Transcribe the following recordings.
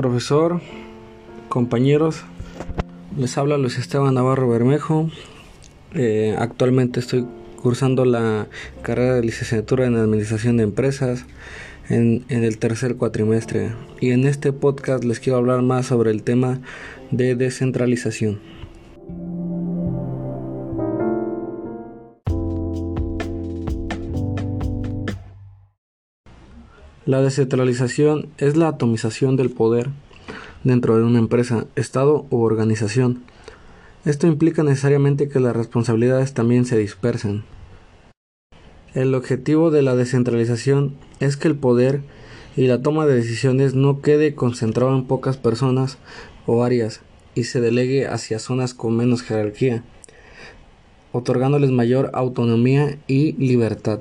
Profesor, compañeros, les habla Luis Esteban Navarro Bermejo. Eh, actualmente estoy cursando la carrera de licenciatura en Administración de Empresas en, en, el tercer cuatrimestre y en este podcast les quiero hablar más sobre el tema de descentralización. La descentralización es la atomización del poder dentro de una empresa, estado u organización. Esto implica necesariamente que las responsabilidades también se dispersen. El objetivo de la descentralización es que el poder y la toma de decisiones no quede concentrado en pocas personas o áreas y se delegue hacia zonas con menos jerarquía, otorgándoles mayor autonomía y libertad.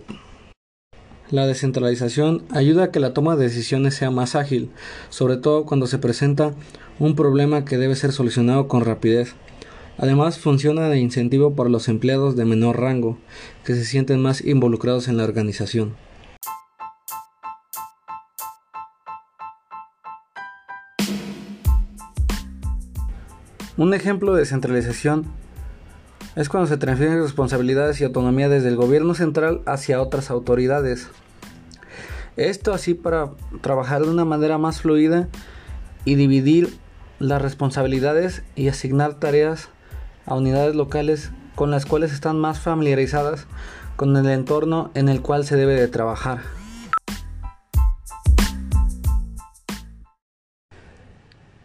La descentralización ayuda a que la toma de decisiones sea más ágil, sobre todo cuando se presenta un problema que debe ser solucionado con rapidez. Además, funciona de incentivo para los empleados de menor rango, que se sienten más involucrados en la organización. Un ejemplo de descentralización es cuando se transfieren responsabilidades y autonomía desde el gobierno central hacia otras autoridades. Esto así para trabajar de una manera más fluida y dividir las responsabilidades y asignar tareas a unidades locales con las cuales están más familiarizadas con el entorno en el cual se debe de trabajar.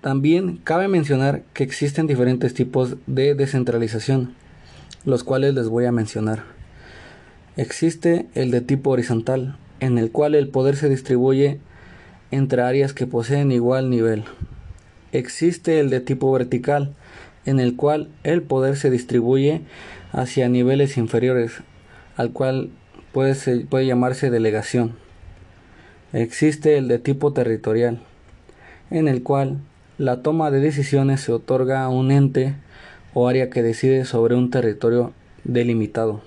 También cabe mencionar que existen diferentes tipos de descentralización los cuales les voy a mencionar. Existe el de tipo horizontal, en el cual el poder se distribuye entre áreas que poseen igual nivel. Existe el de tipo vertical, en el cual el poder se distribuye hacia niveles inferiores, al cual puede, llamarse delegación. Existe el de tipo territorial, en el cual la toma de decisiones se otorga a un ente o área que decide sobre un territorio delimitado.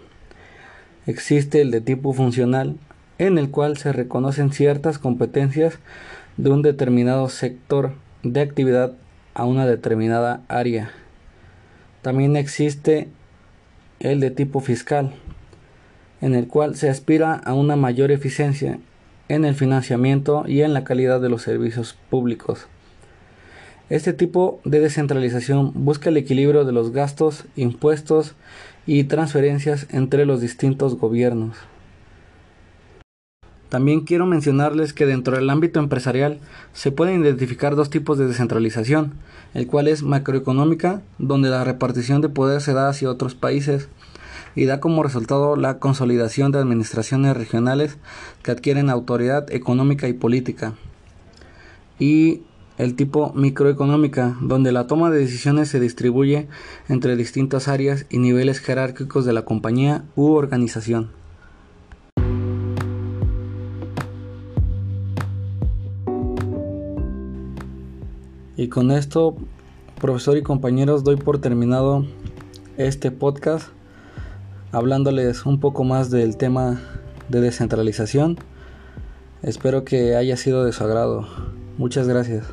Existe el de tipo funcional, en el cual se reconocen ciertas competencias de un determinado sector de actividad a una determinada área. También existe el de tipo fiscal, en el cual se aspira a una mayor eficiencia en el financiamiento y en la calidad de los servicios públicos. Este tipo de descentralización busca el equilibrio de los gastos, impuestos y transferencias entre los distintos gobiernos. También quiero mencionarles que dentro del ámbito empresarial se pueden identificar dos tipos de descentralización, el cual es macroeconómica, donde la repartición de poder se da hacia otros países y da como resultado la consolidación de administraciones regionales que adquieren autoridad económica y política. Y el tipo microeconómica, donde la toma de decisiones se distribuye entre distintas áreas y niveles jerárquicos de la compañía u organización. Y con esto, profesor y compañeros, doy por terminado este podcast hablándoles un poco más del tema de descentralización. Espero que haya sido de su agrado. Muchas gracias.